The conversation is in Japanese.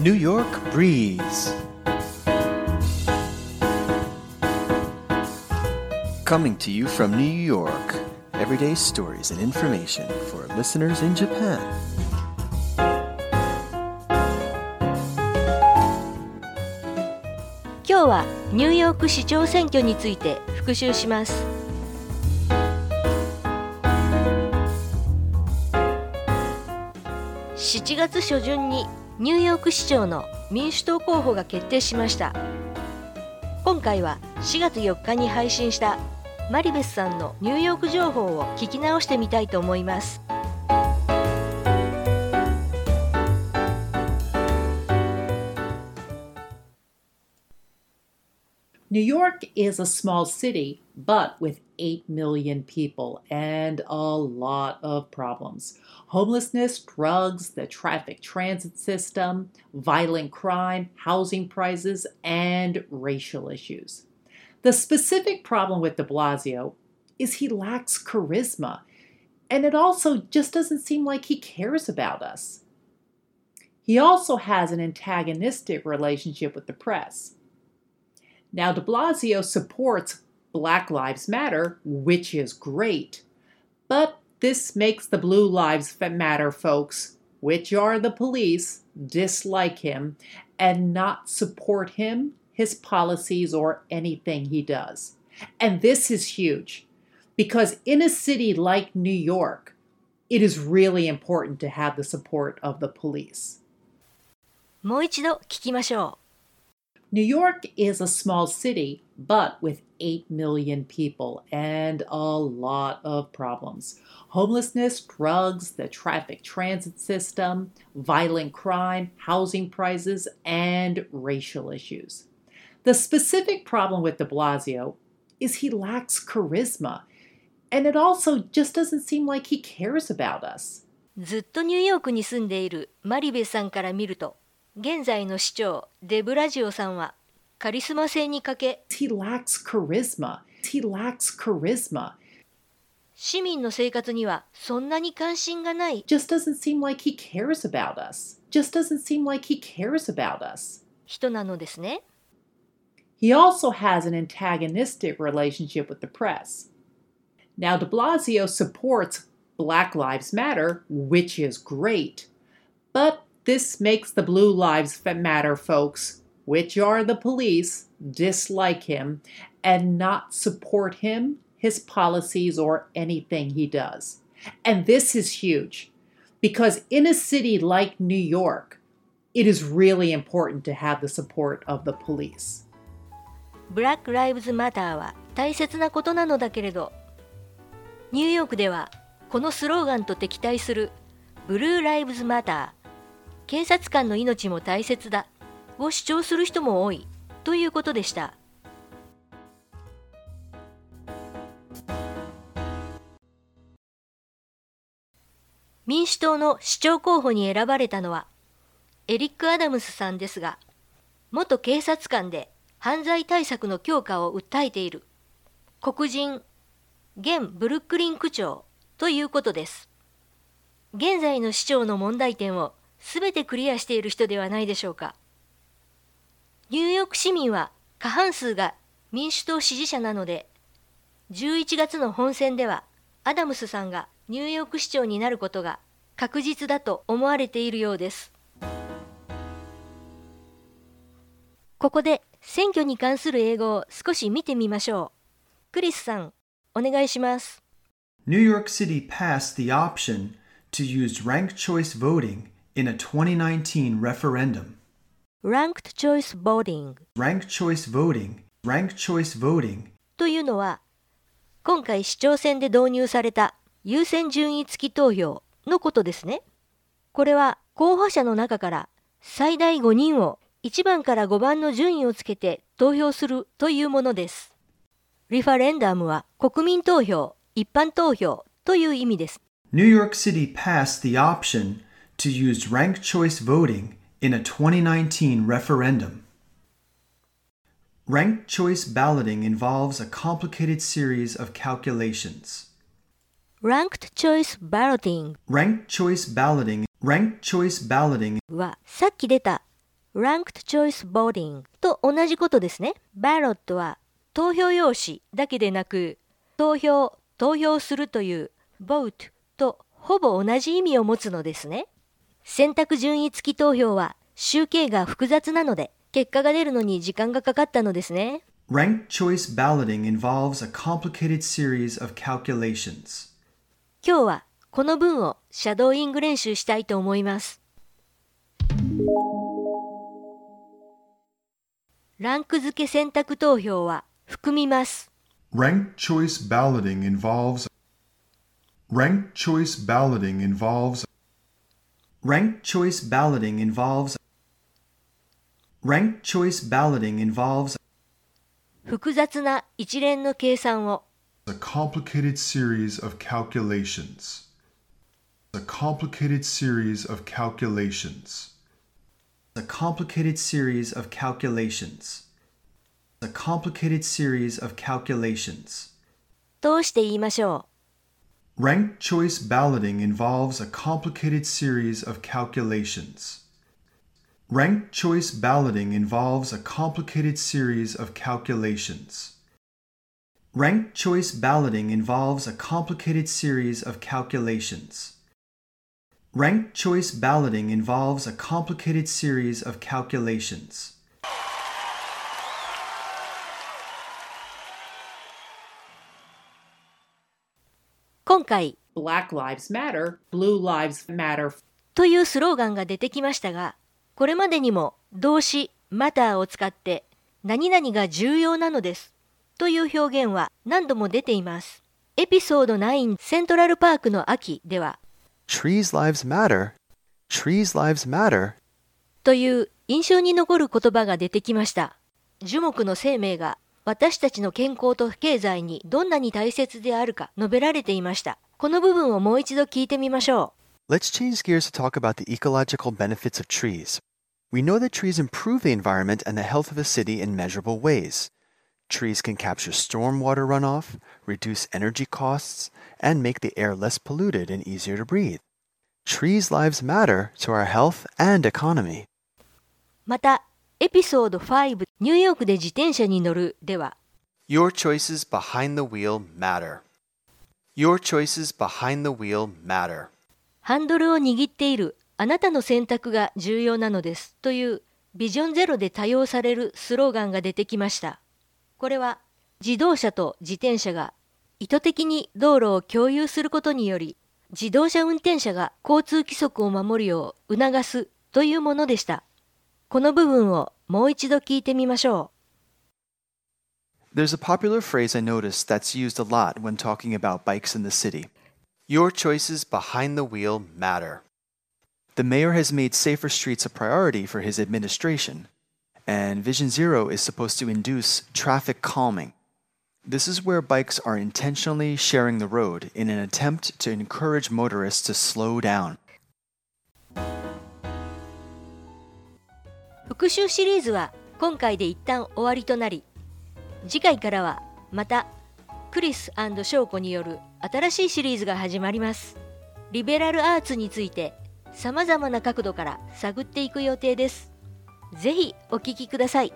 New York Breeze. Coming to you from New York, everyday stories and information for listeners in Japan. 今日はニューヨーク市長選挙について復習します7月初旬にニューヨーク市長の民主党候補が決定しました。今回は4月4日に配信したマリベスさんのニューヨーク情報を聞き直してみたいと思います。New York is a small city, but with 8 million people and a lot of problems homelessness, drugs, the traffic transit system, violent crime, housing prices, and racial issues. The specific problem with de Blasio is he lacks charisma, and it also just doesn't seem like he cares about us. He also has an antagonistic relationship with the press. Now, de Blasio supports Black Lives Matter, which is great, but this makes the Blue Lives Matter folks, which are the police, dislike him and not support him, his policies, or anything he does. And this is huge because in a city like New York, it is really important to have the support of the police. もう一度聞きましょう New York is a small city, but with 8 million people and a lot of problems homelessness, drugs, the traffic transit system, violent crime, housing prices, and racial issues. The specific problem with de Blasio is he lacks charisma, and it also just doesn't seem like he cares about us. ずっとニューヨークに住んでいるマリベさんから見ると 現在の市長デブラジオさんはカリスマ性に欠け He lacks charisma. He lacks charisma. 市民の生活にはそんなに関心がない Just doesn't seem like he cares about us. Just doesn't seem like he cares about us. 人なのですね He also has an antagonistic relationship with the press. Now, de Blasio supports Black Lives Matter, which is great, but this makes the Blue Lives Matter folks, which are the police, dislike him and not support him, his policies, or anything he does. And this is huge because in a city like New York, it is really important to have the support of the police. ブラック・ライブズ・マターは大切なことなのだけれどニューヨークではこのスローガンと敵対するブルー・ライブズ・マター 警察官の命も大切だ。を主張する人も多い。ということでした。民主党の市長候補に選ばれたのはエリック・アダムスさんですが元警察官で犯罪対策の強化を訴えている黒人現ブルックリン区長ということです。現在の市長の問題点をすべてクリアしている人ではないでしょうか。ニューヨーク市民は過半数が民主党支持者なので11月の本選ではアダムスさんがニューヨーク市長になることが確実だと思われているようです。ここで選挙に関する英語を少し見てみましょう。クリスさんお願いします。New York City passed the option to use ranked choice voting in a 2019 referendum. Ranked Choice Voting Ranked choice voting, ranked choice voting というのは今回市長選で導入された優先順位付き投票のことですね。これは候補者の中から最大5人を1番から5番の順位をつけて投票するというものです。リファレンダムは国民投票、一般投票という意味です。New York City passed the option to use ranked choice voting in a 2019 referendum. Ranked choice balloting involves a complicated series of calculations. Ranked Choice Balloting Ranked choice balloting, ranked choice balloting はさっき出た ranked choice voting と同じことですね。ballot は投票用紙だけでなく、投票、投票するという vote とほぼ同じ意味を持つのですね。選択順位付き投票は集計が複雑なので、結果が出るのに時間がかかったのですね。Ranked choice balloting involves a complicated series of calculations. 今日はこの文をシャドーイング練習したいと思います。ランク付け選択投票は含みます。Ranked choice balloting involves Ranked choice balloting involves Ranked choice balloting involves Ranked choice balloting involves 複雑な一連の計算を a complicated series of calculations. A complicated series of calculations. a complicated series of calculations. A complicated series of calculations. 通して言いましょ Ranked choice balloting involves a complicated series of calculations. Ranked choice balloting involves a complicated series of calculations. Ranked choice balloting involves a complicated series of calculations. Ranked choice balloting involves a complicated series of calculations. 今回 Black Lives Matter, Blue Lives Matter というスローガンが出てきましたが、これまでにも動詞 matter を使って何々が重要なのですという表現は何度も出ています。エピソード9セントラルパークの秋では Trees lives matter. Trees lives matter. という印象に残る言葉が出てきました。樹木の生命が私たちの健康と経済にどんなに大切であるか述べられていました。この部分をもう一度聞いてみましょ Let's change gears to talk about the ecological benefits of trees. We know that trees improve the environment and the health of a city in measurable ways. Trees can capture stormwater runoff, reduce energy costs, and make the air less polluted and easier to breathe. Trees' lives matter to our health and economy. う。また、エピソード5 ニューヨークで自転車に乗るでは Your choices behind the wheel matter. Your choices behind the wheel matter. ハンドルを握っているあなたの選択が重要なのですというビジョンゼロで多用されるスローガンが出てきました。これは自動車と自転車が意図的に道路を共有することにより自動車運転者が交通規則を守るよう促すというものでした。この部分をもう一度聞いてみましょ There's a popular phrase I noticed that's used a lot when talking about bikes in the city. Your choices behind the wheel matter. The mayor has made safer streets a priority for his administration, and Vision Zero is supposed to induce traffic calming. This is where bikes are intentionally sharing the road in an attempt to encourage motorists to slow down. 復習シリーズは今回で一旦終わりとなり次回からはまたクリス翔子による新しいシリーズが始まります。リベラルアーツについてさまざまな角度から探っていく予定です。是非お聴きください。